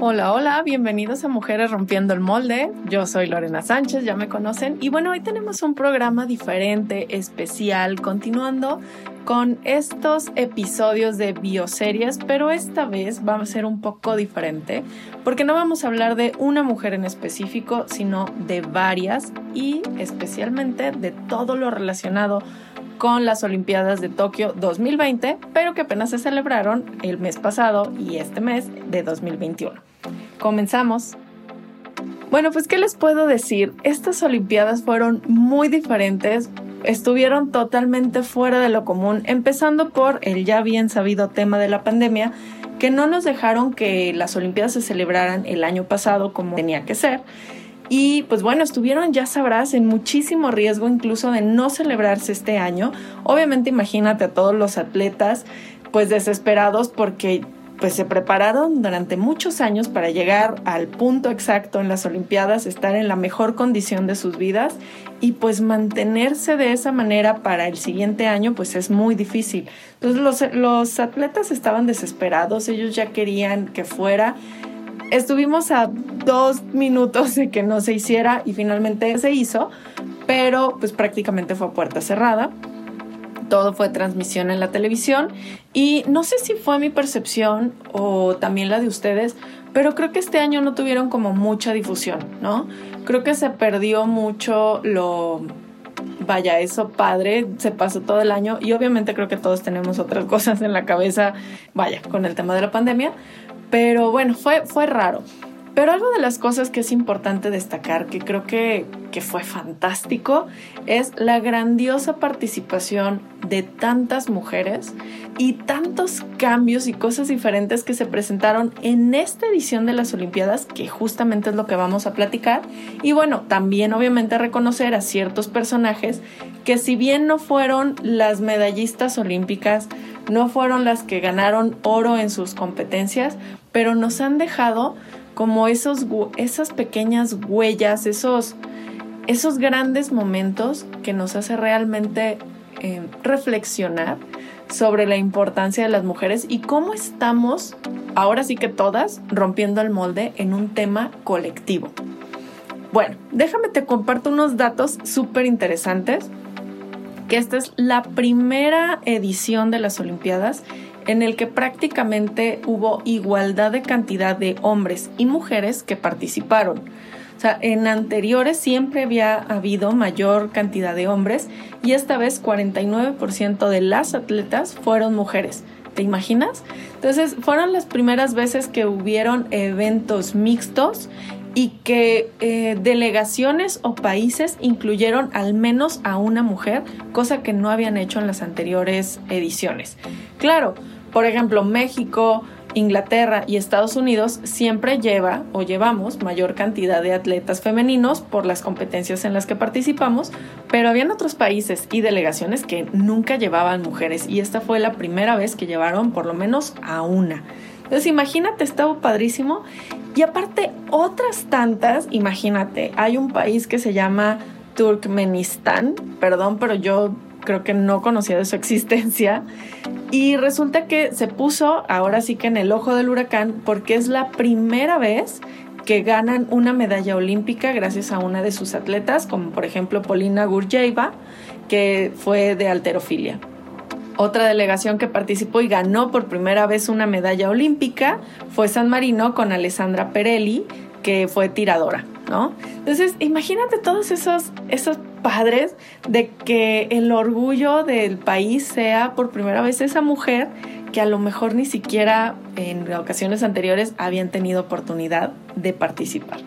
Hola, hola, bienvenidos a Mujeres Rompiendo el Molde. Yo soy Lorena Sánchez, ya me conocen. Y bueno, hoy tenemos un programa diferente, especial, continuando con estos episodios de bioseries, pero esta vez va a ser un poco diferente, porque no vamos a hablar de una mujer en específico, sino de varias y especialmente de todo lo relacionado con las Olimpiadas de Tokio 2020, pero que apenas se celebraron el mes pasado y este mes de 2021. Comenzamos. Bueno, pues ¿qué les puedo decir? Estas Olimpiadas fueron muy diferentes, estuvieron totalmente fuera de lo común, empezando por el ya bien sabido tema de la pandemia, que no nos dejaron que las Olimpiadas se celebraran el año pasado como tenía que ser. Y pues bueno, estuvieron, ya sabrás, en muchísimo riesgo incluso de no celebrarse este año. Obviamente imagínate a todos los atletas pues desesperados porque pues se prepararon durante muchos años para llegar al punto exacto en las Olimpiadas, estar en la mejor condición de sus vidas y pues mantenerse de esa manera para el siguiente año pues es muy difícil. Entonces los, los atletas estaban desesperados, ellos ya querían que fuera. Estuvimos a dos minutos de que no se hiciera y finalmente se hizo, pero pues prácticamente fue a puerta cerrada todo fue transmisión en la televisión y no sé si fue mi percepción o también la de ustedes, pero creo que este año no tuvieron como mucha difusión, ¿no? Creo que se perdió mucho lo vaya, eso padre, se pasó todo el año y obviamente creo que todos tenemos otras cosas en la cabeza, vaya, con el tema de la pandemia, pero bueno, fue, fue raro. Pero algo de las cosas que es importante destacar, que creo que, que, fue fantástico, es la grandiosa participación de tantas mujeres y tantos cambios y cosas diferentes que se presentaron en esta edición de las Olimpiadas, que justamente es lo que vamos a platicar. Y bueno, también obviamente reconocer a ciertos personajes que si bien no fueron las medallistas olímpicas, no fueron las que ganaron oro en sus competencias, pero nos han dejado como esos, esas pequeñas huellas, esos, esos grandes momentos que nos hace realmente eh, reflexionar sobre la importancia de las mujeres y cómo estamos, ahora sí que todas, rompiendo el molde en un tema colectivo. Bueno, déjame te comparto unos datos súper interesantes, que esta es la primera edición de las Olimpiadas en el que prácticamente hubo igualdad de cantidad de hombres y mujeres que participaron. O sea, en anteriores siempre había habido mayor cantidad de hombres y esta vez 49% de las atletas fueron mujeres. ¿Te imaginas? Entonces, fueron las primeras veces que hubieron eventos mixtos y que eh, delegaciones o países incluyeron al menos a una mujer, cosa que no habían hecho en las anteriores ediciones. Claro, por ejemplo, México, Inglaterra y Estados Unidos siempre lleva o llevamos mayor cantidad de atletas femeninos por las competencias en las que participamos, pero habían otros países y delegaciones que nunca llevaban mujeres y esta fue la primera vez que llevaron por lo menos a una. Entonces imagínate, estaba padrísimo. Y aparte, otras tantas, imagínate, hay un país que se llama Turkmenistán, perdón, pero yo creo que no conocía de su existencia. Y resulta que se puso ahora sí que en el ojo del huracán porque es la primera vez que ganan una medalla olímpica gracias a una de sus atletas, como por ejemplo Polina Gurjeva, que fue de alterofilia. Otra delegación que participó y ganó por primera vez una medalla olímpica fue San Marino con Alessandra Perelli, que fue tiradora, ¿no? Entonces, imagínate todos esos, esos padres de que el orgullo del país sea por primera vez esa mujer que a lo mejor ni siquiera en ocasiones anteriores habían tenido oportunidad de participar.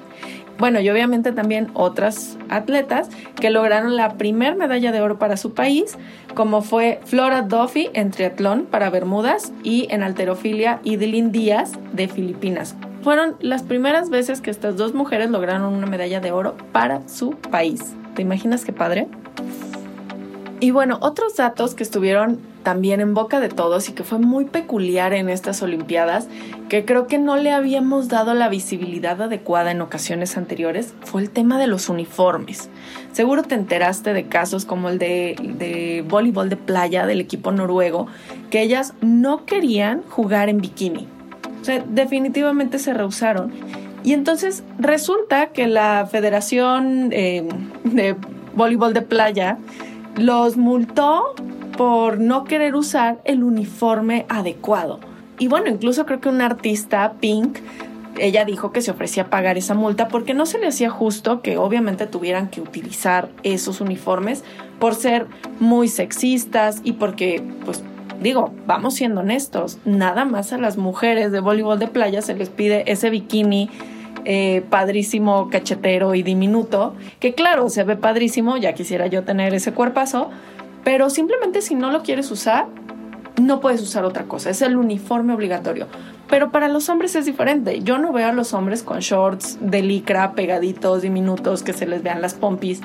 Bueno, y obviamente también otras atletas que lograron la primera medalla de oro para su país, como fue Flora Duffy en triatlón para Bermudas y en alterofilia Idilin Díaz de Filipinas. Fueron las primeras veces que estas dos mujeres lograron una medalla de oro para su país. ¿Te imaginas qué padre? Y bueno, otros datos que estuvieron también en boca de todos y que fue muy peculiar en estas Olimpiadas, que creo que no le habíamos dado la visibilidad adecuada en ocasiones anteriores, fue el tema de los uniformes. Seguro te enteraste de casos como el de, voleibol de playa del equipo noruego, que ellas no querían jugar en bikini. O sea, definitivamente se rehusaron. Y entonces resulta que la Federación eh, de Voleibol de Playa los multó por no querer usar el uniforme adecuado. Y bueno, incluso creo que un artista, Pink, ella dijo que se ofrecía a pagar esa multa porque no se le hacía justo que obviamente tuvieran que utilizar esos uniformes por ser muy sexistas y porque, pues, digo, vamos siendo honestos, nada más a las mujeres de voleibol de playa se les pide ese bikini eh, padrísimo, cachetero y diminuto, que claro, se ve padrísimo, ya quisiera yo tener ese cuerpazo, pero simplemente si no lo quieres usar, no puedes usar otra cosa, es el uniforme obligatorio. Pero para los hombres es diferente. Yo no veo a los hombres con shorts de licra pegaditos, diminutos, que se les vean las pompis,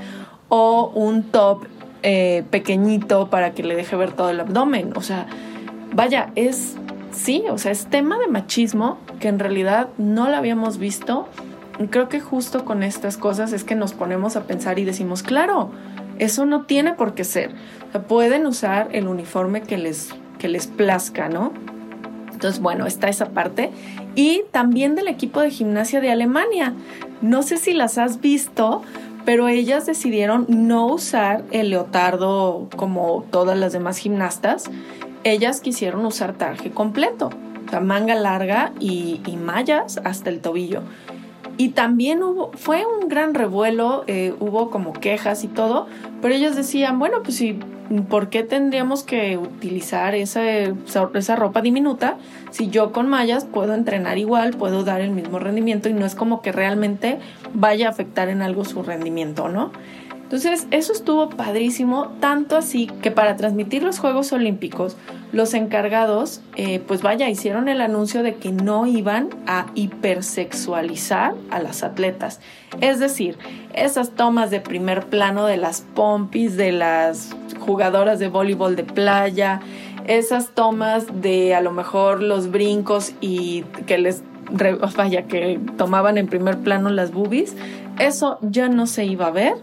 o un top eh, pequeñito para que le deje ver todo el abdomen. O sea, vaya, es, sí, o sea, es tema de machismo que en realidad no lo habíamos visto. creo que justo con estas cosas es que nos ponemos a pensar y decimos, claro, eso no tiene por qué ser. pueden usar el uniforme que les, que les plazca, ¿no? Entonces, bueno, está esa parte. Y también del equipo de gimnasia de Alemania. No sé si las has visto, pero ellas decidieron no usar el leotardo como todas las demás gimnastas. Ellas quisieron usar traje completo, o sea, manga larga y, y mallas hasta el tobillo. Y también hubo, fue un gran revuelo, eh, hubo como quejas y todo, pero ellos decían, bueno, pues sí, ¿por qué tendríamos que utilizar esa, esa ropa diminuta si yo con mallas puedo entrenar igual, puedo dar el mismo rendimiento y no es como que realmente vaya a afectar en algo su rendimiento, ¿no? Entonces, eso estuvo padrísimo, tanto así que para transmitir los Juegos Olímpicos, los encargados, eh, pues vaya, hicieron el anuncio de que no iban a hipersexualizar a las atletas. Es decir, esas tomas de primer plano de las pompis, de las jugadoras de voleibol de playa, esas tomas de a lo mejor los brincos y que les vaya que tomaban en primer plano las boobies, eso ya no se iba a ver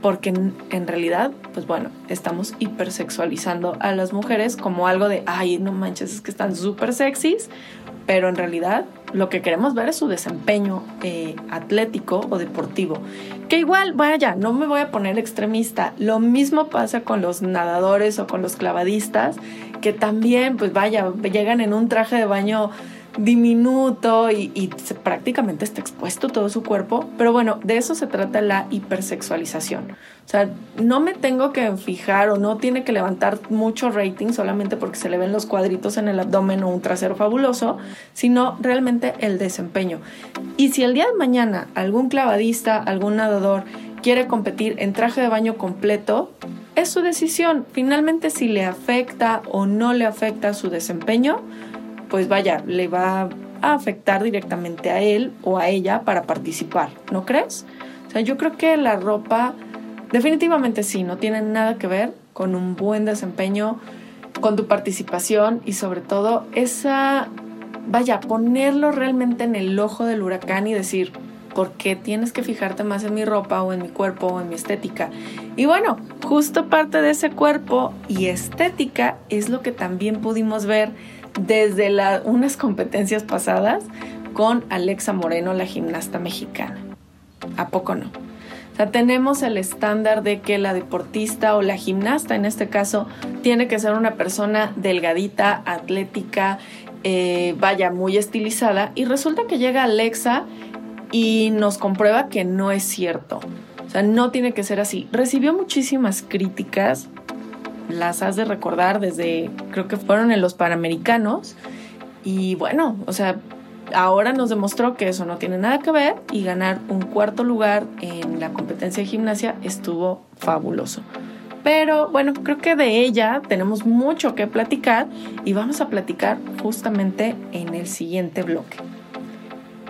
porque en, realidad, pues bueno, estamos hipersexualizando a las mujeres como algo de, ay, no manches, es que están súper sexys, pero en realidad lo que queremos ver es su desempeño eh, atlético o deportivo. Que igual, vaya, no me voy a poner extremista, lo mismo pasa con los nadadores o con los clavadistas, que también, pues vaya, llegan en un traje de baño diminuto y, prácticamente está expuesto todo su cuerpo. Pero bueno, de eso se trata la hipersexualización. O sea, no me tengo que fijar o no tiene que levantar mucho rating solamente porque se le ven los cuadritos en el abdomen o un trasero fabuloso, sino realmente el desempeño. Y si el día de mañana algún clavadista, algún nadador quiere competir en traje de baño completo, es su decisión. Finalmente, si le afecta o no le afecta su desempeño, pues vaya, le va a afectar directamente a él o a ella para participar, ¿no crees? O sea, yo creo que la ropa definitivamente sí, no tiene nada que ver con un buen desempeño, con tu participación y sobre todo esa, vaya, ponerlo realmente en el ojo del huracán y decir, ¿por qué tienes que fijarte más en mi ropa o en mi cuerpo o en mi estética? Y bueno, justo parte de ese cuerpo y estética es lo que también pudimos ver desde unas competencias pasadas con Alexa Moreno, la gimnasta mexicana. ¿A poco no? O sea, tenemos el estándar de que la deportista o la gimnasta, en este caso, tiene que ser una persona delgadita, atlética, eh, vaya, muy estilizada. Y resulta que llega Alexa y nos comprueba que no es cierto. O sea, no tiene que ser así. Recibió muchísimas críticas las has de recordar desde, creo que fueron en los Panamericanos. Y bueno, o sea, ahora nos demostró que eso no tiene nada que ver y ganar un cuarto lugar en la competencia de gimnasia estuvo fabuloso. Pero bueno, creo que de ella tenemos mucho que platicar y vamos a platicar justamente en el siguiente bloque.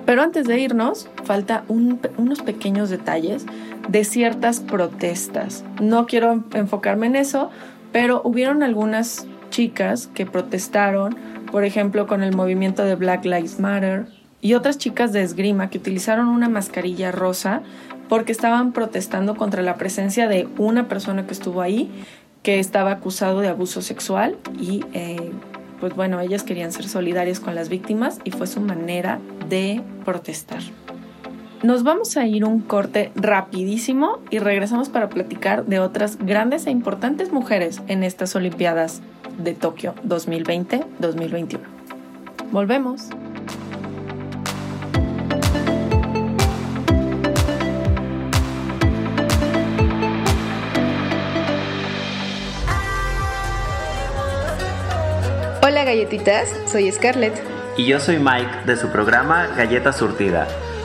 Pero antes de irnos, falta unos pequeños detalles de ciertas protestas. No quiero enfocarme en eso, pero hubieron algunas chicas que protestaron, por ejemplo, con el movimiento de Black Lives Matter y otras chicas de esgrima que utilizaron una mascarilla rosa porque estaban protestando contra la presencia de una persona que estuvo ahí que estaba acusado de abuso sexual y eh, pues bueno, ellas querían ser solidarias con las víctimas y fue su manera de protestar. Nos vamos a ir un corte rapidísimo y regresamos para platicar de otras grandes e importantes mujeres en estas Olimpiadas de Tokio 2020-2021. Volvemos. Hola galletitas, soy Scarlett. Y yo soy Mike de su programa Galleta Surtida.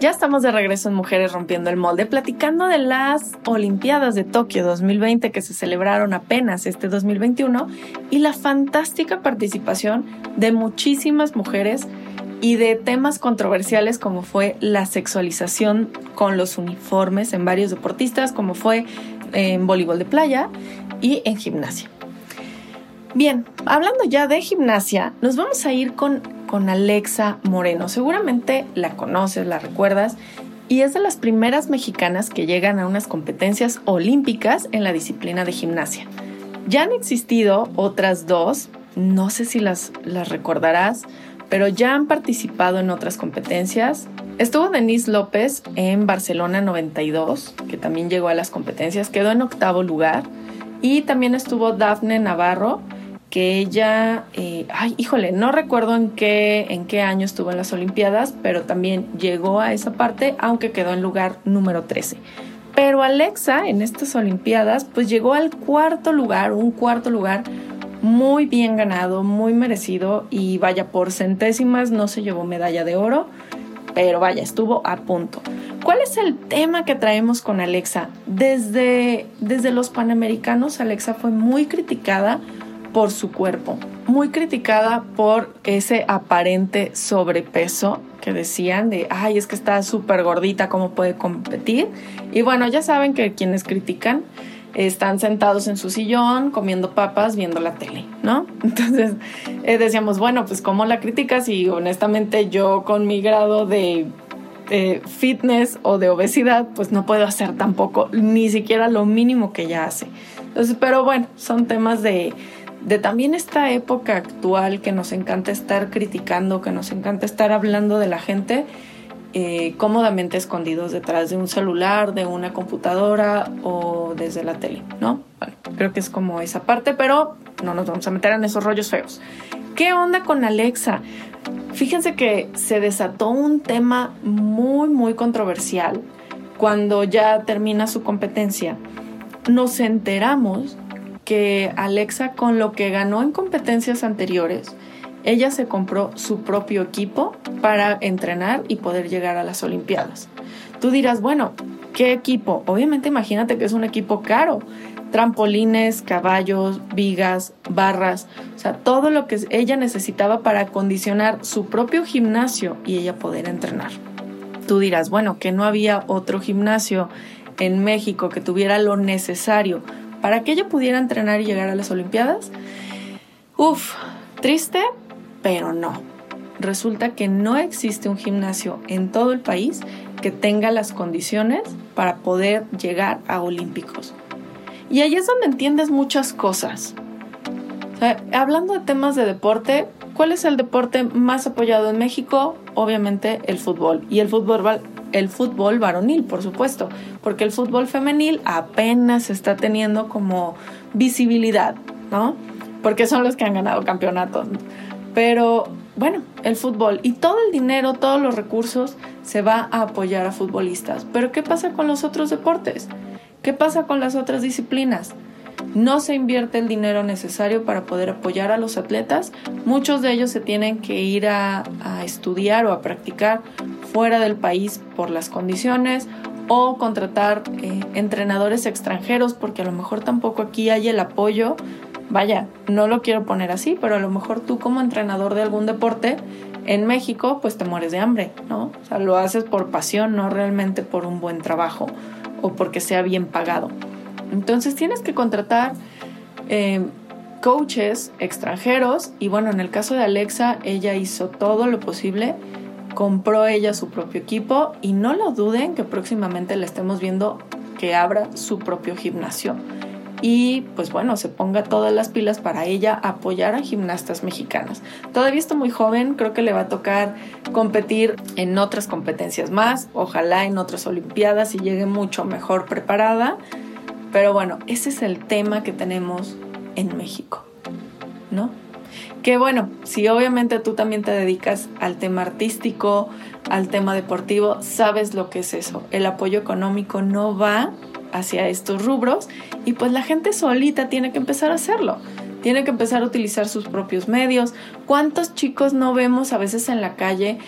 Ya estamos de regreso en Mujeres Rompiendo el Molde, platicando de las Olimpiadas de Tokio 2020 que se celebraron apenas este 2021 y la fantástica participación de muchísimas mujeres y de temas controversiales como fue la sexualización con los uniformes en varios deportistas, como fue en voleibol de playa y en gimnasia. Bien, hablando ya de gimnasia, nos vamos a ir con con Alexa Moreno. Seguramente la conoces, la recuerdas, y es de las primeras mexicanas que llegan a unas competencias olímpicas en la disciplina de gimnasia. Ya han existido otras dos, no sé si las, las recordarás, pero ya han participado en otras competencias. Estuvo Denise López en Barcelona 92, que también llegó a las competencias, quedó en octavo lugar. Y también estuvo Dafne Navarro, que ella, eh, ay, híjole, no recuerdo en qué, en qué año estuvo en las Olimpiadas, pero también llegó a esa parte, aunque quedó en lugar número 13. Pero Alexa en estas Olimpiadas, pues llegó al cuarto lugar, un cuarto lugar muy bien ganado, muy merecido y vaya, por centésimas no se llevó medalla de oro, pero vaya, estuvo a punto. ¿Cuál es el tema que traemos con Alexa? Desde, desde los Panamericanos, Alexa fue muy criticada por su cuerpo, muy criticada por ese aparente sobrepeso que decían de, ay, es que está súper gordita, ¿cómo puede competir? Y bueno, ya saben que quienes critican están sentados en su sillón comiendo papas viendo la tele, ¿no? Entonces eh, decíamos, bueno, pues ¿cómo la criticas? Y honestamente yo con mi grado de fitness o de obesidad, pues no puedo hacer tampoco ni siquiera lo mínimo que ella hace. Entonces, pero bueno, son temas de, de también esta época actual que nos encanta estar criticando, que nos encanta estar hablando de la gente eh, cómodamente escondidos detrás de un celular, de una computadora o desde la tele, ¿no? Bueno, creo que es como esa parte, pero no nos vamos a meter en esos rollos feos. ¿Qué onda con Alexa? Fíjense que se desató un tema muy, muy controversial cuando ya termina su competencia. Nos enteramos que Alexa con lo que ganó en competencias anteriores, ella se compró su propio equipo para entrenar y poder llegar a las Olimpiadas. Tú dirás, bueno, ¿qué equipo? Obviamente imagínate que es un equipo caro. Trampolines, caballos, vigas, barras, o sea, todo lo que ella necesitaba para acondicionar su propio gimnasio y ella poder entrenar. Tú dirás, bueno, que no había otro gimnasio en México que tuviera lo necesario para que ella pudiera entrenar y llegar a las Olimpiadas. Uf, triste, pero no. Resulta que no existe un gimnasio en todo el país que tenga las condiciones para poder llegar a Olímpicos. Y ahí es donde entiendes muchas cosas. hablando de temas de deporte, ¿cuál es el deporte más apoyado en México? Obviamente el fútbol. Y el fútbol el fútbol varonil, por supuesto, porque el fútbol femenil apenas está teniendo como visibilidad, ¿no? Porque son los que han ganado campeonatos. Pero bueno, el fútbol y todo el dinero, todos los recursos se va a apoyar a futbolistas. Pero ¿qué pasa con los otros deportes? ¿Qué pasa con las otras disciplinas? No se invierte el dinero necesario para poder apoyar a los atletas. Muchos de ellos se tienen que ir a, estudiar o a practicar fuera del país por las condiciones o contratar eh, entrenadores extranjeros porque a lo mejor tampoco aquí hay el apoyo vaya, no lo quiero poner así, pero a lo mejor tú como entrenador de algún deporte en México, pues te mueres de hambre, ¿no? O sea, lo haces por pasión, no realmente por un buen trabajo o porque sea bien pagado. Entonces tienes que contratar eh, coaches extranjeros y bueno, en el caso de Alexa, ella hizo todo lo posible, compró ella su propio equipo y no lo duden que próximamente la estemos viendo que abra su propio gimnasio y pues bueno, se ponga todas las pilas para ella apoyar a gimnastas mexicanas. Todavía está muy joven, creo que le va a tocar competir en otras competencias más, ojalá en otras Olimpiadas y llegue mucho mejor preparada. Pero bueno, ese es el tema que tenemos en México, ¿no? Que bueno, si obviamente tú también te dedicas al tema artístico, al tema deportivo, sabes lo que es eso. El apoyo económico no va hacia estos rubros y pues la gente solita tiene que empezar a hacerlo. Tiene que empezar a utilizar sus propios medios. ¿Cuántos chicos no vemos a veces en la calle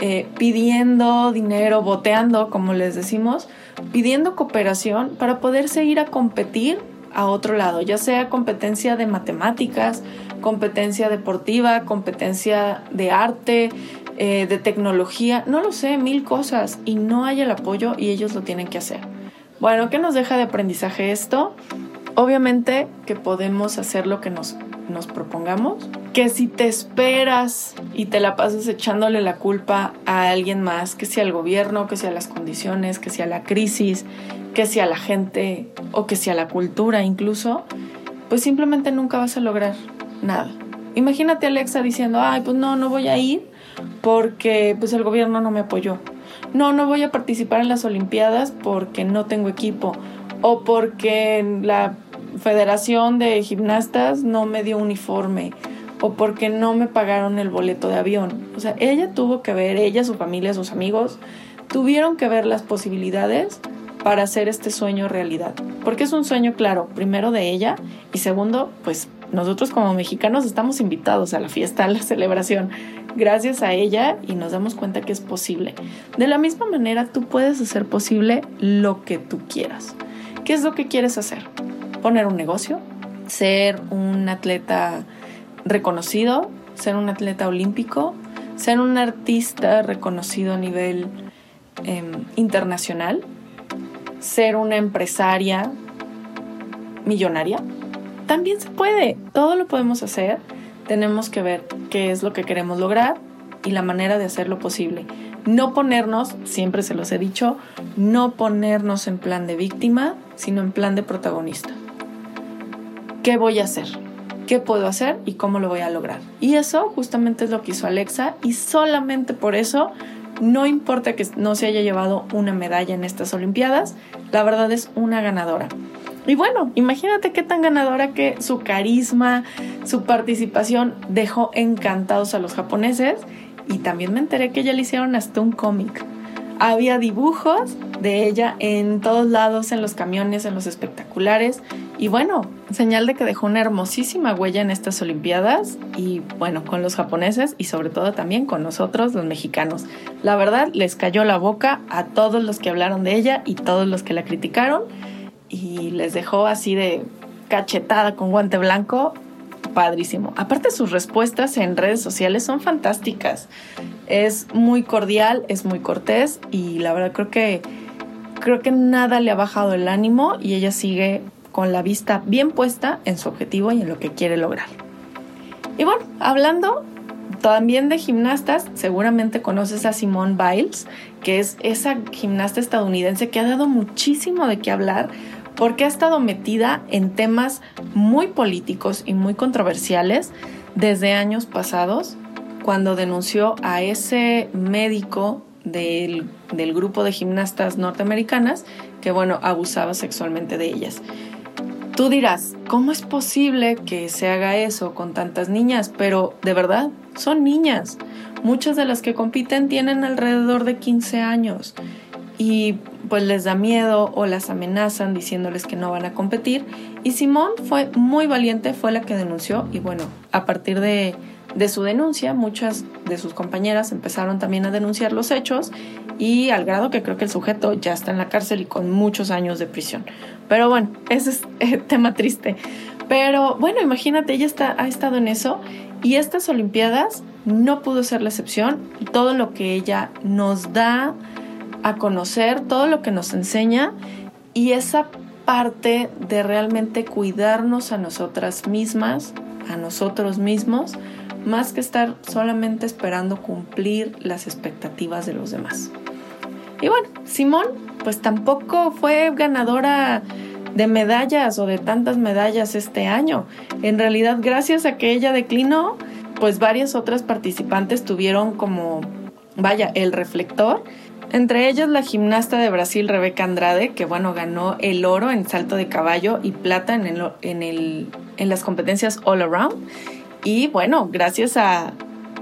eh, pidiendo dinero, boteando, como les decimos, pidiendo cooperación para poderse ir a competir a otro lado, ya sea competencia de matemáticas, competencia deportiva, competencia de arte, eh, de tecnología, no lo sé, mil cosas y no hay el apoyo y ellos lo tienen que hacer. Bueno, ¿qué nos deja de aprendizaje esto? Obviamente que podemos hacer lo que nos, nos propongamos, que si te esperas y te la pasas echándole la culpa a alguien más, que sea al gobierno, que sea las condiciones, que sea la crisis, que sea la gente o que sea la cultura incluso, pues simplemente nunca vas a lograr nada. Imagínate a Alexa diciendo, ay, pues no, no voy a ir porque pues el gobierno no me apoyó no, no voy a participar en las Olimpiadas porque no tengo equipo o porque la Federación de Gimnastas no me dio uniforme o porque no me pagaron el boleto de avión. O sea, ella tuvo que ver, ella, su familia, sus amigos, tuvieron que ver las posibilidades para hacer este sueño realidad. Porque es un sueño, claro, primero de ella y segundo, pues nosotros como mexicanos estamos invitados a la fiesta, a la celebración, gracias a ella y nos damos cuenta que es posible. De la misma manera, tú puedes hacer posible lo que tú quieras. ¿Qué es lo que quieres hacer? Poner un negocio, ser un atleta reconocido, ser un atleta olímpico, ser un artista reconocido a nivel em, internacional, ser una empresaria millonaria también se puede, todo lo podemos hacer, tenemos que ver qué es lo que queremos lograr y la manera de hacerlo posible. No ponernos, siempre se los he dicho, no ponernos en plan de víctima, sino en plan de protagonista. ¿Qué voy a hacer? ¿Qué puedo hacer y cómo lo voy a lograr? Y eso justamente es lo que hizo Alexa y solamente por eso no importa que no se haya llevado una medalla en estas Olimpiadas, la verdad es una ganadora. Y bueno, imagínate qué tan ganadora que su carisma, su participación dejó encantados a los japoneses. Y también me enteré que ya le hicieron hasta un cómic. Había dibujos de ella en todos lados, en los camiones, en los espectaculares. Y bueno, señal de que dejó una hermosísima huella en estas Olimpiadas y bueno, con los japoneses y sobre todo también con nosotros, los mexicanos. La verdad, les cayó la boca a todos los que hablaron de ella y todos los que la criticaron y les dejó así de cachetada con guante blanco. Padrísimo. Aparte sus respuestas en redes sociales son fantásticas. Es muy cordial, es muy cortés y la verdad creo que creo que nada le ha bajado el ánimo y ella sigue con la vista bien puesta en su objetivo y en lo que quiere lograr. Y bueno, hablando también de gimnastas, seguramente conoces a Simone Biles, que es esa gimnasta estadounidense que ha dado muchísimo de qué hablar porque ha estado metida en temas muy políticos y muy controversiales desde años pasados, cuando denunció a ese médico del, grupo de gimnastas norteamericanas que, bueno, abusaba sexualmente de ellas. Tú dirás, ¿cómo es posible que se haga eso con tantas niñas? Pero de verdad, son niñas. Muchas de las que compiten tienen alrededor de 15 años y pues les da miedo o las amenazan diciéndoles que no van a competir. Y Simón fue muy valiente, fue la que denunció y bueno, a partir de, de su denuncia, muchas de sus compañeras empezaron también a denunciar los hechos y al grado que creo que el sujeto ya está en la cárcel y con muchos años de prisión. Pero bueno, ese es eh, tema triste. Pero bueno, imagínate, ella está, ha estado en eso y estas Olimpiadas no pudo ser la excepción. Todo lo que ella nos da a conocer todo lo que nos enseña y esa parte de realmente cuidarnos a nosotras mismas, a nosotros mismos, más que estar solamente esperando cumplir las expectativas de los demás. Y bueno, Simón pues tampoco fue ganadora de medallas o de tantas medallas este año. En realidad, gracias a que ella declinó, pues varias otras participantes tuvieron como, vaya, el reflector entre ellos la gimnasta de Brasil Rebeca Andrade, que bueno, ganó el oro en salto de caballo y plata en, el, en, el, en las competencias all around. Y bueno, gracias a,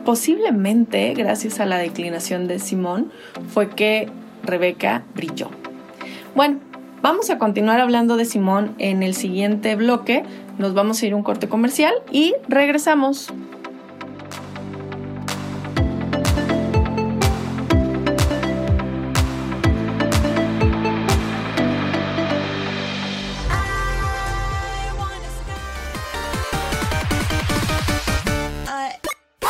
posiblemente gracias a la declinación de Simón, fue que Rebeca brilló. Bueno, vamos a continuar hablando de Simón en el siguiente bloque. Nos vamos a ir un corte comercial y regresamos.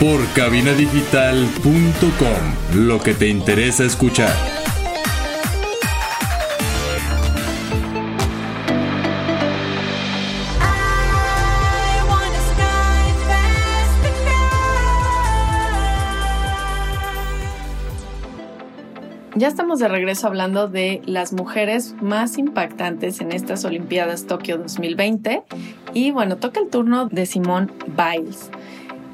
por cabinadigital.com, lo que te interesa escuchar. Ya estamos de regreso hablando de las mujeres más impactantes en estas Olimpiadas Tokio 2020 y bueno, toca el turno de Simone Biles.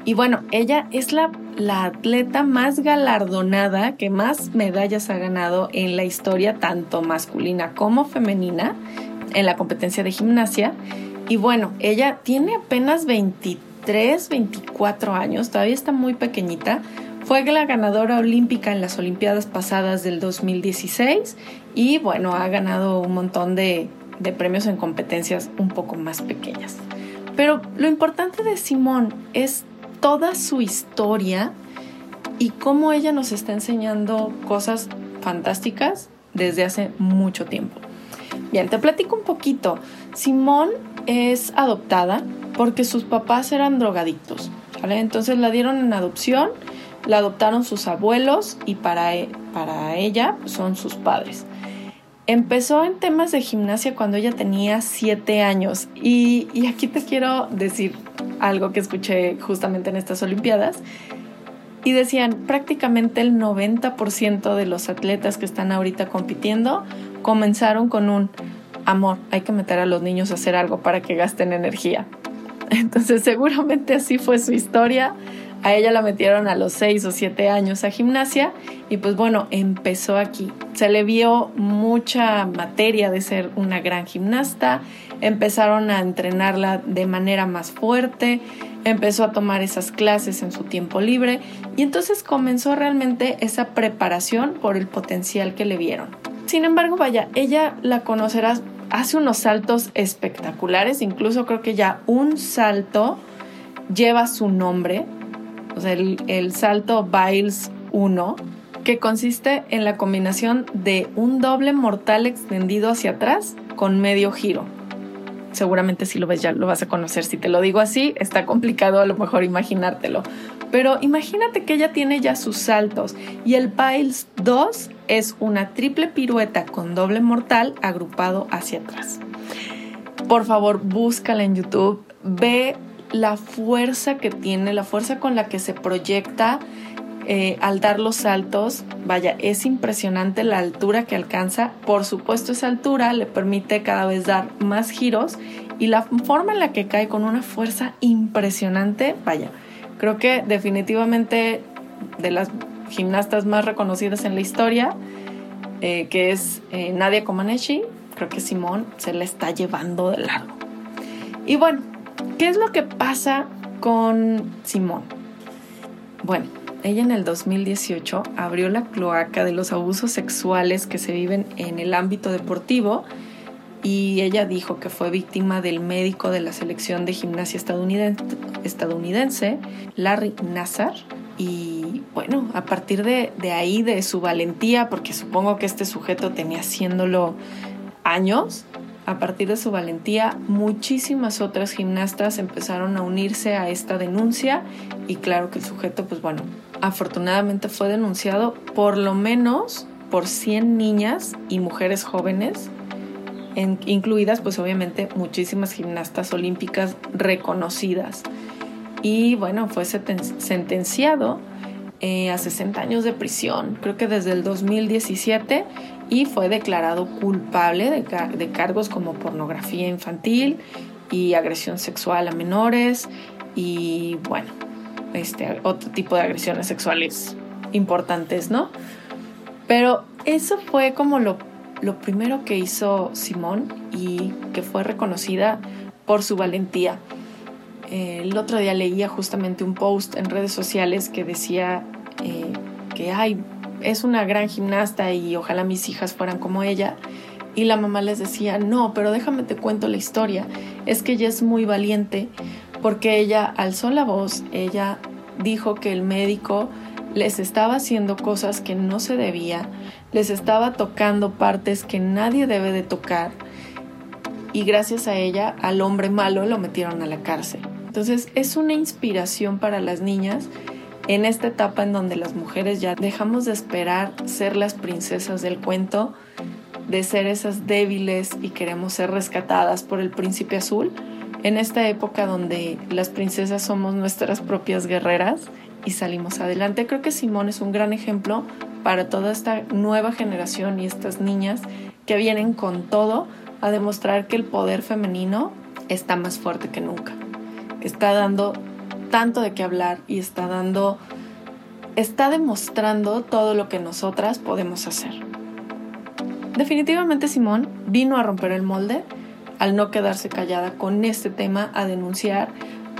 Y bueno, ella es la, la, atleta más galardonada, que más medallas ha ganado en la historia, tanto masculina como femenina, en la competencia de gimnasia. Y bueno, ella tiene apenas 23, 24 años, todavía está muy pequeñita. Fue la ganadora olímpica en las Olimpiadas pasadas del 2016 y bueno, ha ganado un montón de, de premios en competencias un poco más pequeñas. Pero lo importante de Simón es toda su historia y cómo ella nos está enseñando cosas fantásticas desde hace mucho tiempo. Bien, te platico un poquito. Simón es adoptada porque sus papás eran drogadictos. Entonces la dieron en adopción, la adoptaron sus abuelos y para, e, para ella son sus padres. Empezó en temas de gimnasia cuando ella tenía 7 años y, y aquí te quiero decir, algo que escuché justamente en estas Olimpiadas. Y decían, prácticamente el 90% de los atletas que están ahorita compitiendo comenzaron con un amor, hay que meter a los niños a hacer algo para que gasten energía. Entonces seguramente así fue su historia. A ella la metieron a los 6 o 7 años a gimnasia y pues bueno, empezó aquí. Se le vio mucha materia de ser una gran gimnasta, empezaron a entrenarla de manera más fuerte, empezó a tomar esas clases en su tiempo libre. Y entonces comenzó realmente esa preparación por el potencial que le vieron. Sin embargo, vaya, ella la conocerás, hace unos saltos espectaculares, incluso creo que ya un salto lleva su nombre, o sea, el, salto Biles 1, que consiste en la combinación de un doble mortal extendido hacia atrás con medio giro seguramente si lo ves ya lo vas a conocer. Si te lo digo así, está complicado a lo mejor imaginártelo. Pero imagínate que ella tiene ya sus saltos y el Piles 2 es una triple pirueta con doble mortal agrupado hacia atrás. Por favor, búscala en YouTube, ve la fuerza que tiene, la fuerza con la que se proyecta eh, al dar los saltos. Vaya, es impresionante la altura que alcanza. Por supuesto, esa altura le permite cada vez dar más giros y la forma en la que cae con una fuerza impresionante, vaya, creo que definitivamente de las gimnastas más reconocidas en la historia, eh, que es eh, Nadia Comaneci, creo que Simón se la está llevando de largo. Y bueno, ¿qué es lo que pasa con Simón? Bueno, ella en el 2018 abrió la cloaca de los abusos sexuales que se viven en el ámbito deportivo y ella dijo que fue víctima del médico de la selección de gimnasia estadounidense, Larry Nassar. Y bueno, a partir de, de ahí, de su valentía, porque supongo que este sujeto tenía haciéndolo años, a partir de su valentía, muchísimas otras gimnastas empezaron a unirse a esta denuncia y claro que el sujeto, pues bueno, afortunadamente fue denunciado por lo menos por 100 niñas y mujeres jóvenes, incluidas pues obviamente muchísimas gimnastas olímpicas reconocidas. Y bueno, fue sentenciado eh, a 60 años de prisión, creo que desde el 2017, y fue declarado culpable de, de cargos como pornografía infantil y agresión sexual a menores y bueno, este, otro tipo de agresiones sexuales importantes, ¿no? Pero eso fue como lo, lo primero que hizo Simón y que fue reconocida por su valentía. El otro día leía justamente un post en redes sociales que decía eh, que ay, es una gran gimnasta y ojalá mis hijas fueran como ella. Y la mamá les decía, no, pero déjame te cuento la historia. Es que ella es muy valiente porque ella alzó la voz, ella dijo que el médico les estaba haciendo cosas que no se debía, les estaba tocando partes que nadie debe de tocar y gracias a ella al hombre malo lo metieron a la cárcel. Entonces es una inspiración para las niñas en esta etapa en donde las mujeres ya dejamos de esperar ser las princesas del cuento, de ser esas débiles y queremos ser rescatadas por el príncipe azul en esta época donde las princesas somos nuestras propias guerreras y salimos adelante. Creo que Simón es un gran ejemplo para toda esta nueva generación y estas niñas que vienen con todo a demostrar que el poder femenino está más fuerte que nunca. Está dando tanto de qué hablar y está dando, está demostrando todo lo que nosotras podemos hacer. Definitivamente Simón vino a romper el molde al no quedarse callada con este tema, a denunciar,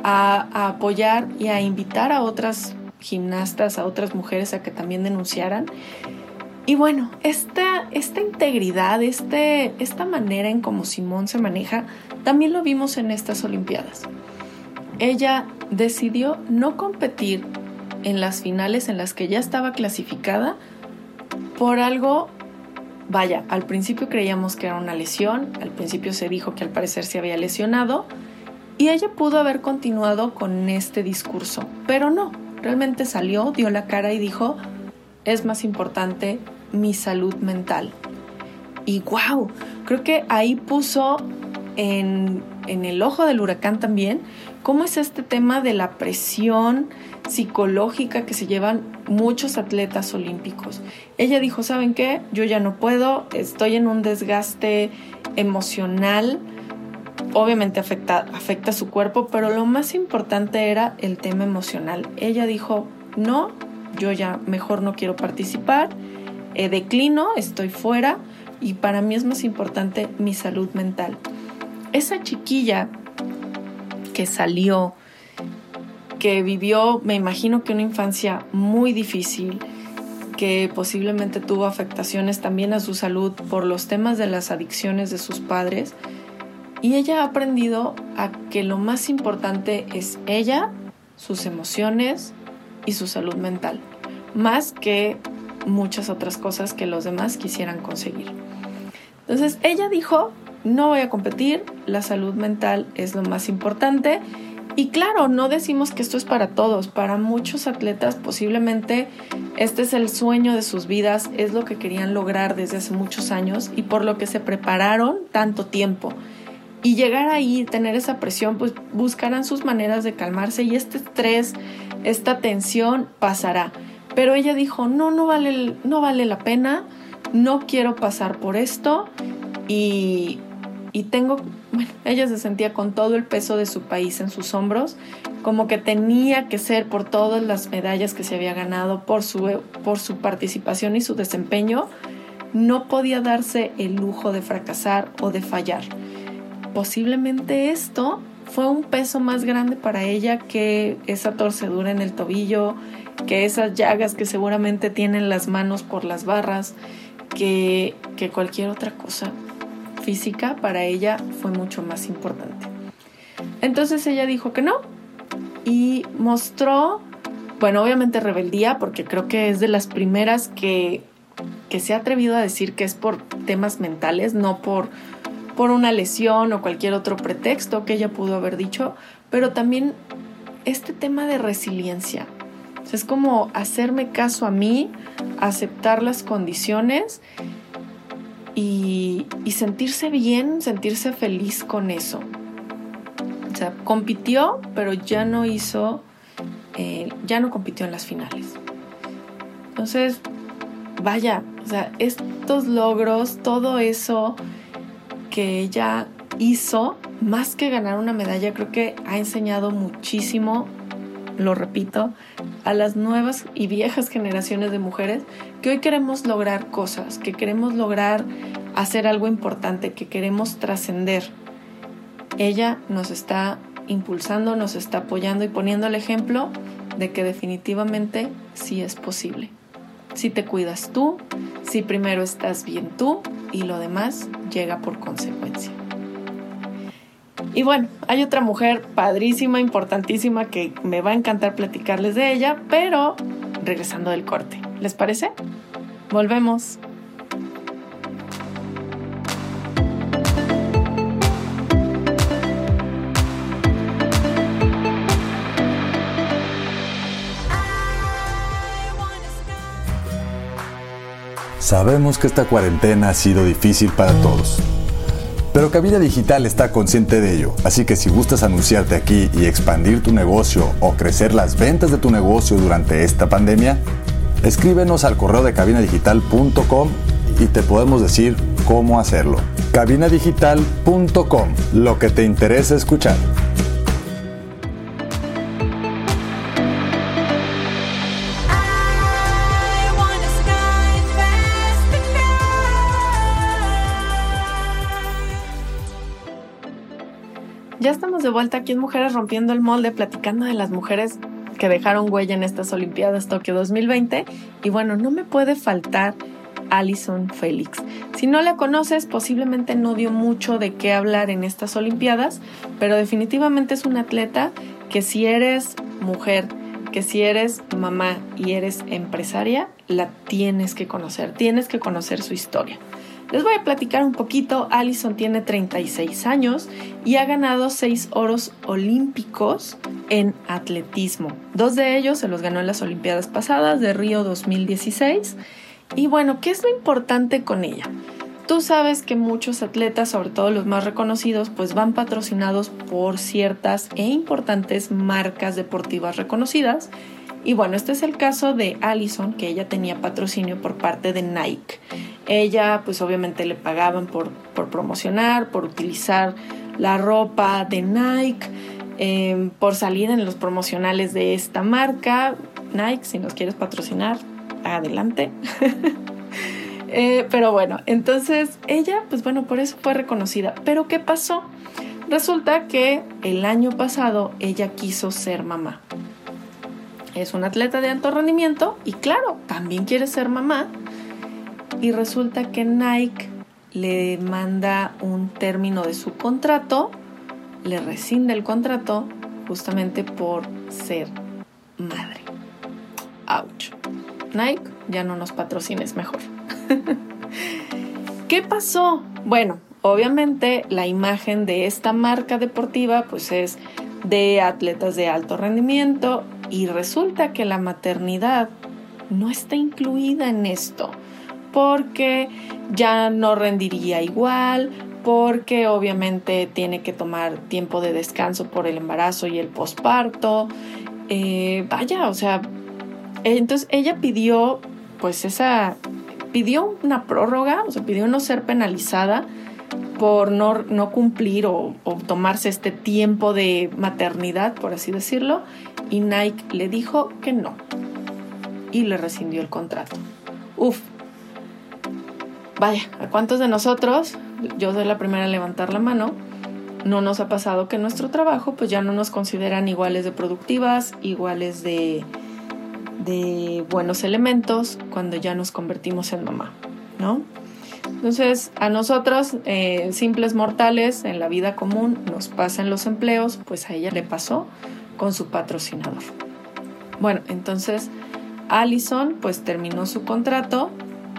a, apoyar y a invitar a otras gimnastas, a otras mujeres a que también denunciaran. Y bueno, esta, esta integridad, este, esta manera en cómo Simón se maneja, también lo vimos en estas Olimpiadas. Ella decidió no competir en las finales en las que ya estaba clasificada por algo Vaya, al principio creíamos que era una lesión, al principio se dijo que al parecer se había lesionado y ella pudo haber continuado con este discurso, pero no, realmente salió, dio la cara y dijo, es más importante mi salud mental. Y wow, creo que ahí puso en, en el ojo del huracán también cómo es este tema de la presión, psicológica que se llevan muchos atletas olímpicos. Ella dijo, ¿saben qué? Yo ya no puedo, estoy en un desgaste emocional, obviamente afecta, afecta su cuerpo, pero lo más importante era el tema emocional. Ella dijo, no, yo ya mejor no quiero participar, eh, declino, estoy fuera y para mí es más importante mi salud mental. Esa chiquilla que salió que vivió, me imagino que una infancia muy difícil, que posiblemente tuvo afectaciones también a su salud por los temas de las adicciones de sus padres. Y ella ha aprendido a que lo más importante es ella, sus emociones y su salud mental, más que muchas otras cosas que los demás quisieran conseguir. Entonces ella dijo, no voy a competir, la salud mental es lo más importante y claro, no decimos que esto es para todos, para muchos atletas posiblemente este es el sueño de sus vidas, es lo que querían lograr desde hace muchos años y por lo que se prepararon tanto tiempo. y llegar ahí, tener esa presión, pues buscarán sus maneras de calmarse y este estrés, esta tensión pasará. Pero ella dijo, no, no vale, no vale la pena, no quiero pasar por esto y, y tengo, bueno, ella se sentía con todo el peso de su país en sus hombros, como que tenía que ser por todas las medallas que se había ganado, por su, por su participación y su desempeño, no podía darse el lujo de fracasar o de fallar. Posiblemente esto fue un peso más grande para ella que esa torcedura en el tobillo, que esas llagas que seguramente tienen las manos por las barras, que, que cualquier otra cosa física para ella fue mucho más importante. Entonces ella dijo que no y mostró, bueno, obviamente rebeldía, porque creo que es de las primeras que, que se ha atrevido a decir que es por temas mentales, no por, por una lesión o cualquier otro pretexto que ella pudo haber dicho, pero también este tema de resiliencia. Es como hacerme caso a mí, aceptar las condiciones y, sentirse bien, sentirse feliz con eso. O sea, compitió, pero ya no hizo, eh, ya no compitió en las finales. Entonces, vaya, o sea, estos logros, todo eso que ella hizo, más que ganar una medalla, creo que ha enseñado muchísimo lo repito, a las nuevas y viejas generaciones de mujeres que hoy queremos lograr cosas, que queremos lograr hacer algo importante, que queremos trascender. Ella nos está impulsando, nos está apoyando y poniendo el ejemplo de que definitivamente sí es posible. Si te cuidas tú, si primero estás bien tú y lo demás llega por consecuencia. Y bueno, hay otra mujer padrísima, importantísima, que me va a encantar platicarles de ella, pero regresando del corte. ¿Les parece? Volvemos. Sabemos que esta cuarentena ha sido difícil para todos. Pero Cabina Digital está consciente de ello, así que si gustas anunciarte aquí y expandir tu negocio o crecer las ventas de tu negocio durante esta pandemia, escríbenos al correo de cabinadigital.com y te podemos decir cómo hacerlo. cabinadigital.com, lo que te interesa escuchar. Ya estamos de vuelta aquí en Mujeres Rompiendo el Molde, platicando de las mujeres que dejaron huella en estas Olimpiadas Tokio 2020. Y bueno, no me puede faltar Alison Félix. Si no la conoces, posiblemente no dio mucho de qué hablar en estas Olimpiadas, pero definitivamente es una atleta que si eres mujer, que si eres mamá y eres empresaria, la tienes que conocer, tienes que conocer su historia. Les voy a platicar un poquito. Allison tiene 36 años y ha ganado 6 oros olímpicos en atletismo. Dos de ellos se los ganó en las Olimpiadas pasadas de Río 2016. Y bueno, ¿qué es lo importante con ella? Tú sabes que muchos atletas, sobre todo los más reconocidos, pues van patrocinados por ciertas e importantes marcas deportivas reconocidas. Y bueno, este es el caso de Allison, que ella tenía patrocinio por parte de Nike. Ella pues obviamente le pagaban por, promocionar, por utilizar la ropa de Nike, em, por salir en los promocionales de esta marca. Nike, si nos quieres patrocinar, adelante. Eh, pero bueno, entonces ella, pues bueno, por eso fue reconocida. Pero ¿qué pasó? Resulta que el año pasado ella quiso ser mamá. Es una atleta de alto rendimiento y claro, también quiere ser mamá y resulta que Nike le manda un término de su contrato, le rescinde el contrato justamente por ser madre. Ouch. Nike, ya no nos patrocines mejor. ¿Qué pasó? Bueno, obviamente la imagen de esta marca deportiva pues es de atletas de alto rendimiento y resulta que la maternidad no está incluida en esto porque ya no rendiría igual, porque obviamente tiene que tomar tiempo de descanso por el embarazo y el posparto. Eh, vaya, o sea, entonces ella pidió, pues esa, pidió una prórroga, o sea, pidió no ser penalizada por no, no cumplir o, o, tomarse este tiempo de maternidad, por así decirlo, y Nike le dijo que no y le rescindió el contrato. Uf, vaya, ¿a cuántos de nosotros, yo soy la primera a levantar la mano, no nos ha pasado que en nuestro trabajo pues ya no nos consideran iguales de productivas, iguales de, de buenos elementos cuando ya nos convertimos en mamá, ¿no? Entonces, a nosotros, eh, simples mortales, en la vida común, nos pasan los empleos, pues a ella le pasó con su patrocinador. Bueno, entonces Allison pues terminó su contrato,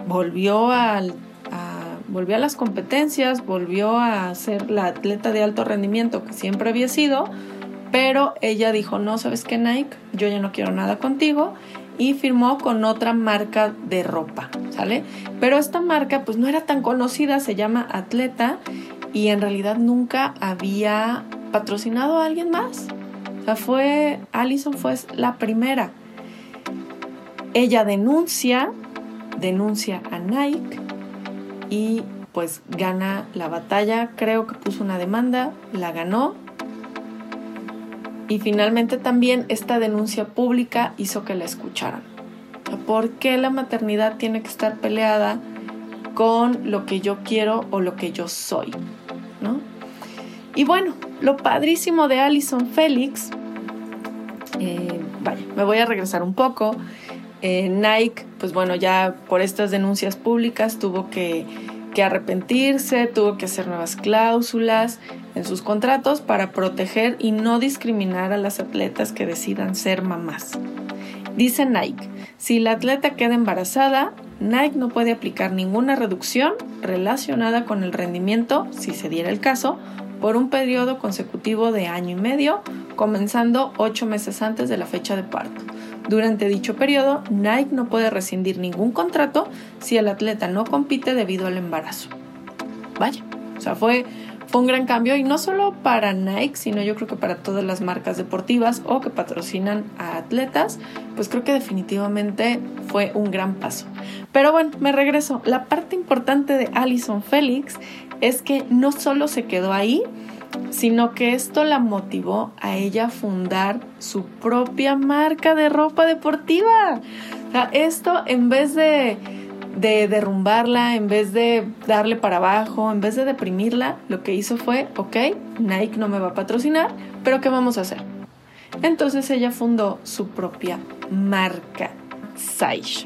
volvió al volvió a las competencias, volvió a ser la atleta de alto rendimiento que siempre había sido, pero ella dijo, no, sabes qué Nike, yo ya no quiero nada contigo y firmó con otra marca de ropa, ¿sale? Pero esta marca pues no era tan conocida, se llama Atleta y en realidad nunca había patrocinado a alguien más. O sea, fue, Allison fue la primera. Ella denuncia, denuncia a Nike y pues gana la batalla, creo que puso una demanda, la ganó y finalmente también esta denuncia pública hizo que la escucharan. ¿Por qué la maternidad tiene que estar peleada con lo que yo quiero o lo que yo soy? ¿no? Y bueno, lo padrísimo de Alison Félix, eh, vaya, me voy a regresar un poco. Eh, Nike, pues bueno, ya por estas denuncias públicas tuvo que, que arrepentirse, tuvo que hacer nuevas cláusulas en sus contratos para proteger y no discriminar a las atletas que decidan ser mamás. Dice Nike, si la atleta queda embarazada, Nike no puede aplicar ninguna reducción relacionada con el rendimiento, si se diera el caso, por un periodo consecutivo de año y medio, comenzando ocho meses antes de la fecha de parto. Durante dicho periodo, Nike no puede rescindir ningún contrato si el atleta no compite debido al embarazo. Vaya, o sea, fue, fue un gran cambio y no solo para Nike, sino yo creo que para todas las marcas deportivas o que patrocinan a atletas, pues creo que definitivamente fue un gran paso. Pero bueno, me regreso. La parte importante de Alison Félix es que no solo se quedó ahí, sino que esto la motivó a ella a fundar su propia marca de ropa deportiva. Esto en vez de, de derrumbarla, en vez de darle para abajo, en vez de deprimirla, lo que hizo fue, ok, Nike no me va a patrocinar, pero ¿qué vamos a hacer? Entonces ella fundó su propia marca, Saish.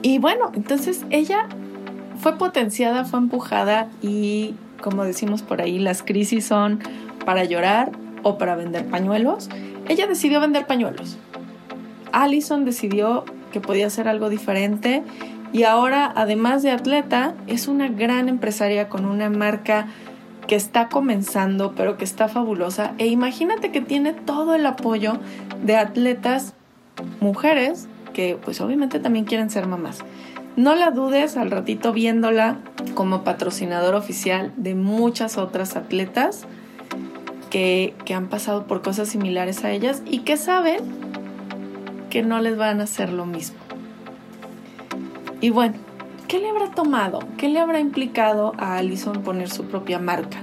Y bueno, entonces ella fue potenciada, fue empujada y como decimos por ahí, las crisis son para llorar o para vender pañuelos. Ella decidió vender pañuelos. Allison decidió que podía hacer algo diferente y ahora, además de atleta, es una gran empresaria con una marca que está comenzando, pero que está fabulosa. E imagínate que tiene todo el apoyo de atletas mujeres que pues obviamente también quieren ser mamás. No la dudes al ratito viéndola como patrocinador oficial de muchas otras atletas que, han pasado por cosas similares a ellas y que saben que no les van a hacer lo mismo. Y bueno, ¿qué le habrá tomado? ¿Qué le habrá implicado a Allison poner su propia marca?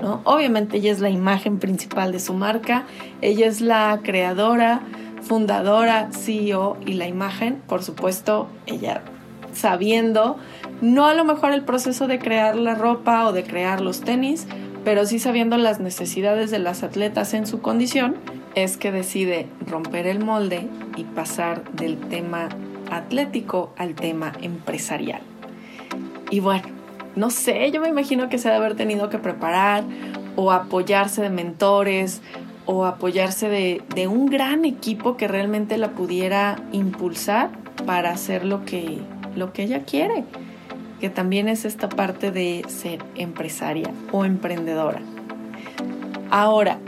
¿No? Obviamente ella es la imagen principal de su marca, ella es la creadora, fundadora, CEO y la imagen, por supuesto, ella sabiendo, no a lo mejor el proceso de crear la ropa o de crear los tenis, pero sí sabiendo las necesidades de las atletas en su condición, es que decide romper el molde y pasar del tema atlético al tema empresarial. Y bueno, no sé, yo me imagino que se ha de haber tenido que preparar o apoyarse de mentores o apoyarse de, de un gran equipo que realmente la pudiera impulsar para hacer lo que, lo que ella quiere, que también es esta parte de ser empresaria o emprendedora. Ahora,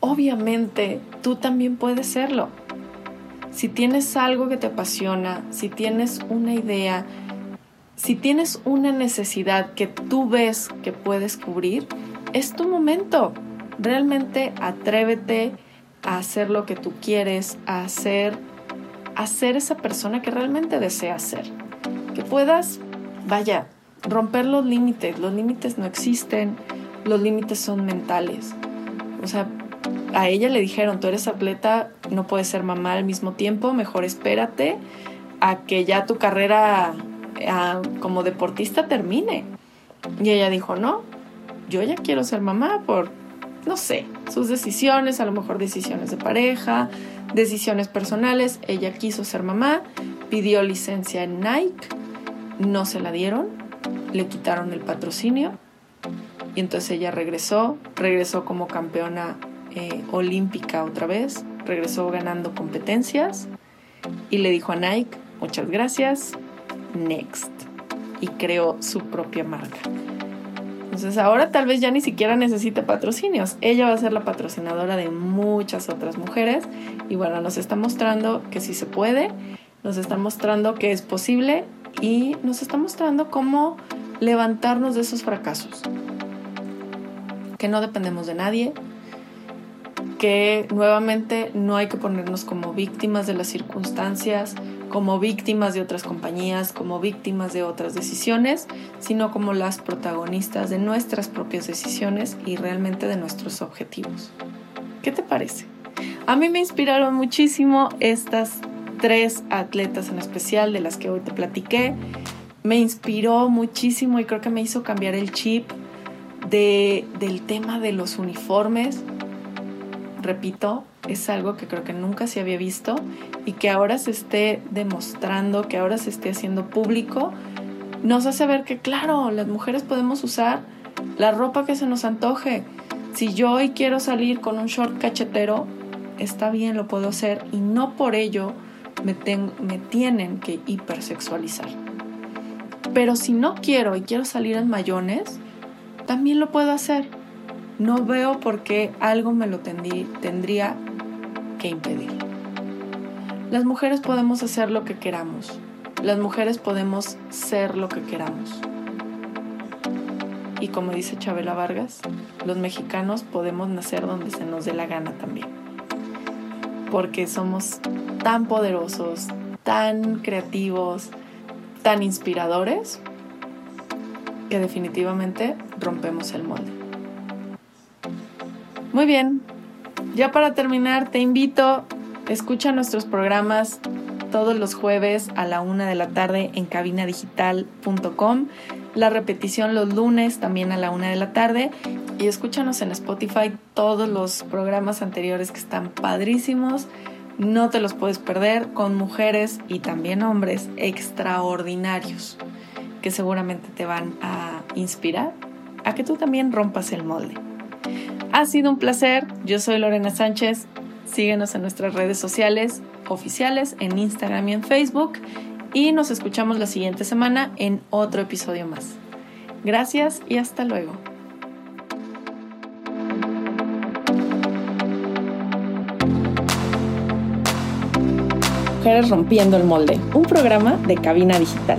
obviamente tú también puedes serlo. Si tienes algo que te apasiona, si tienes una idea, si tienes una necesidad que tú ves que puedes cubrir, es tu momento. Realmente atrévete a hacer lo que tú quieres, a hacer, a ser esa persona que realmente deseas ser. Que puedas, vaya, romper los límites. Los límites no existen, los límites son mentales. O sea, a ella le dijeron, tú eres atleta, no puedes ser mamá al mismo tiempo, mejor espérate a que ya tu carrera como deportista termine. Y ella dijo, no, yo ya quiero ser mamá por, no sé, sus decisiones, a lo mejor decisiones de pareja, decisiones personales. Ella quiso ser mamá, pidió licencia en Nike, no se la dieron, le quitaron el patrocinio y entonces ella regresó, regresó como campeona eh, olímpica otra vez, regresó ganando competencias y le dijo a Nike, muchas gracias, next. Y creó su propia marca. Entonces ahora tal vez ya ni siquiera necesita patrocinios. Ella va a ser la patrocinadora de muchas otras mujeres. Y bueno, nos está mostrando que sí se puede, nos está mostrando que es posible y nos está mostrando cómo levantarnos de esos fracasos. Que no dependemos de nadie, que nuevamente no hay que ponernos como víctimas de las circunstancias, como víctimas de otras compañías, como víctimas de otras decisiones, sino como las protagonistas de nuestras propias decisiones y realmente de nuestros objetivos. ¿Qué te parece? A mí me inspiraron muchísimo estas tres atletas en especial de las que hoy te platiqué. Me inspiró muchísimo y creo que me hizo cambiar el chip de, del tema de los uniformes repito, es algo que creo que nunca se había visto y que ahora se esté demostrando, que ahora se esté haciendo público, nos hace ver que claro, las mujeres podemos usar la ropa que se nos antoje. Si yo hoy quiero salir con un short cachetero, está bien, lo puedo hacer y no por ello me, me tienen que hipersexualizar. Pero si no quiero y quiero salir en mayones, también lo puedo hacer no veo por qué algo me lo tendría impedir. Las mujeres podemos hacer lo que queramos. Las mujeres podemos ser lo que queramos. Y como dice Chabela Vargas, los mexicanos podemos nacer donde se nos dé la gana también. Porque somos tan poderosos, tan creativos, tan inspiradores, que definitivamente rompemos el molde. Muy bien, ya para terminar te invito, escucha nuestros programas todos los jueves a la una de la tarde en cabinadigital.com, la repetición los lunes también a la una de la tarde y escúchanos en Spotify todos los programas anteriores que están padrísimos. No te los puedes perder con mujeres y también hombres extraordinarios que seguramente te van a inspirar a que tú también rompas el molde. Ha sido un placer. Yo soy Lorena Sánchez. Síguenos en nuestras redes sociales oficiales, en Instagram y en Facebook. Y nos escuchamos la siguiente semana en otro episodio más. Gracias y hasta luego. Mujeres Rompiendo el Molde, un programa de cabina digital.